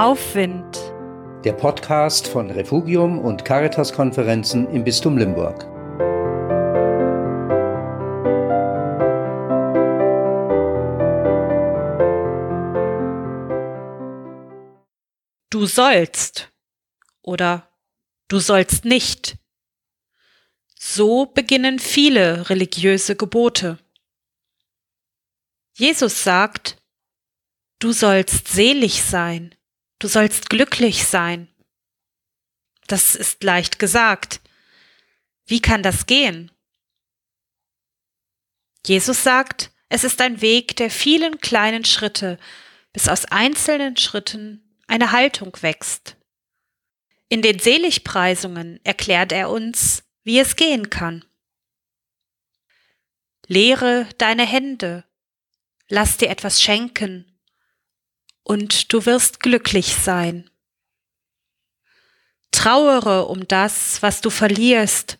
Aufwind. Der Podcast von Refugium und Caritas-Konferenzen im Bistum Limburg. Du sollst oder du sollst nicht. So beginnen viele religiöse Gebote. Jesus sagt, du sollst selig sein, du sollst glücklich sein. Das ist leicht gesagt. Wie kann das gehen? Jesus sagt, es ist ein Weg der vielen kleinen Schritte, bis aus einzelnen Schritten eine Haltung wächst. In den Seligpreisungen erklärt er uns, wie es gehen kann. Lehre deine Hände, lass dir etwas schenken, und du wirst glücklich sein. Trauere um das, was du verlierst,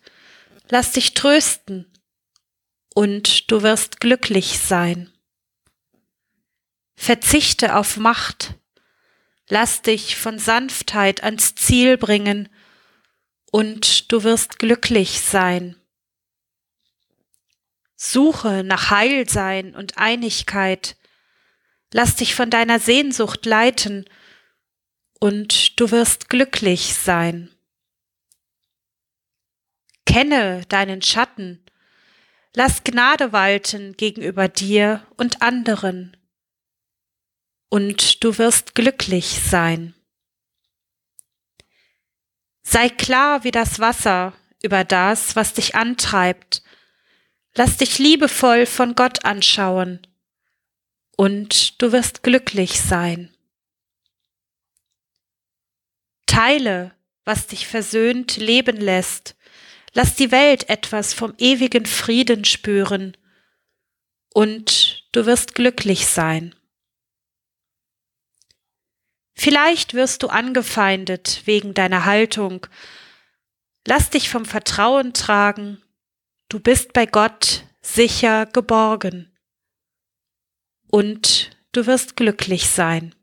lass dich trösten, und du wirst glücklich sein. Verzichte auf Macht, lass dich von Sanftheit ans Ziel bringen, und du wirst glücklich sein. Suche nach Heilsein und Einigkeit, lass dich von deiner Sehnsucht leiten, und du wirst glücklich sein. Kenne deinen Schatten, lass Gnade walten gegenüber dir und anderen, und du wirst glücklich sein. Sei klar wie das Wasser über das, was dich antreibt. Lass dich liebevoll von Gott anschauen und du wirst glücklich sein. Teile, was dich versöhnt leben lässt. Lass die Welt etwas vom ewigen Frieden spüren und du wirst glücklich sein. Vielleicht wirst du angefeindet wegen deiner Haltung. Lass dich vom Vertrauen tragen. Du bist bei Gott sicher geborgen. Und du wirst glücklich sein.